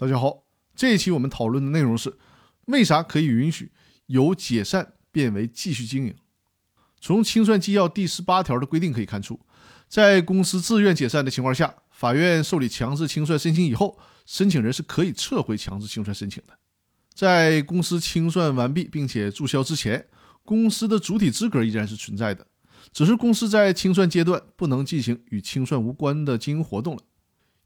大家好，这一期我们讨论的内容是为啥可以允许由解散变为继续经营。从清算纪要第十八条的规定可以看出，在公司自愿解散的情况下，法院受理强制清算申请以后，申请人是可以撤回强制清算申请的。在公司清算完毕并且注销之前，公司的主体资格依然是存在的，只是公司在清算阶段不能进行与清算无关的经营活动了。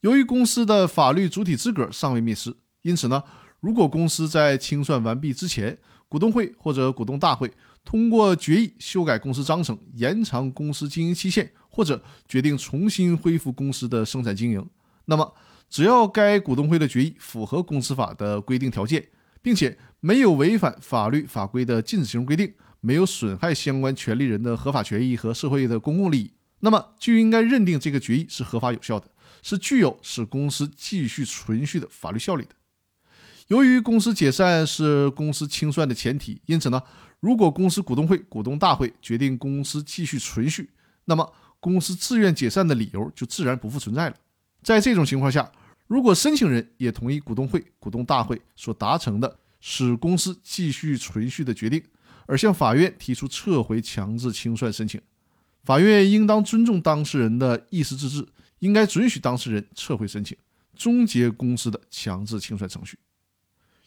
由于公司的法律主体资格尚未灭失，因此呢，如果公司在清算完毕之前，股东会或者股东大会通过决议修改公司章程、延长公司经营期限，或者决定重新恢复公司的生产经营，那么只要该股东会的决议符合公司法的规定条件，并且没有违反法律法规的禁止性规定，没有损害相关权利人的合法权益和社会的公共利益，那么就应该认定这个决议是合法有效的。是具有使公司继续存续的法律效力的。由于公司解散是公司清算的前提，因此呢，如果公司股东会、股东大会决定公司继续存续，那么公司自愿解散的理由就自然不复存在了。在这种情况下，如果申请人也同意股东会、股东大会所达成的使公司继续存续的决定，而向法院提出撤回强制清算申请，法院应当尊重当事人的意思自治。应该准许当事人撤回申请，终结公司的强制清算程序。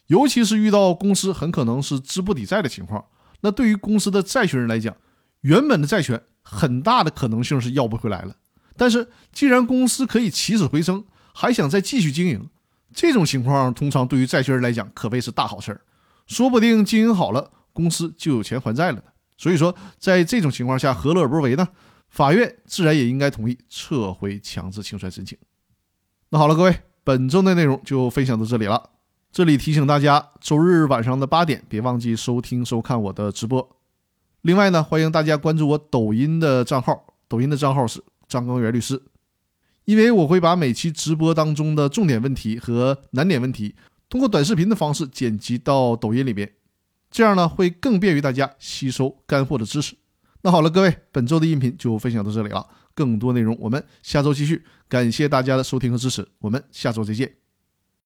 尤其是遇到公司很可能是资不抵债的情况，那对于公司的债权人来讲，原本的债权很大的可能性是要不回来了。但是既然公司可以起死回生，还想再继续经营，这种情况通常对于债权人来讲可谓是大好事儿，说不定经营好了，公司就有钱还债了呢。所以说，在这种情况下，何乐而不为呢？法院自然也应该同意撤回强制清算申请。那好了，各位，本周的内容就分享到这里了。这里提醒大家，周日晚上的八点，别忘记收听收看我的直播。另外呢，欢迎大家关注我抖音的账号，抖音的账号是张刚元律师。因为我会把每期直播当中的重点问题和难点问题，通过短视频的方式剪辑到抖音里边，这样呢会更便于大家吸收干货的知识。那好了，各位，本周的音频就分享到这里了。更多内容我们下周继续。感谢大家的收听和支持，我们下周再见。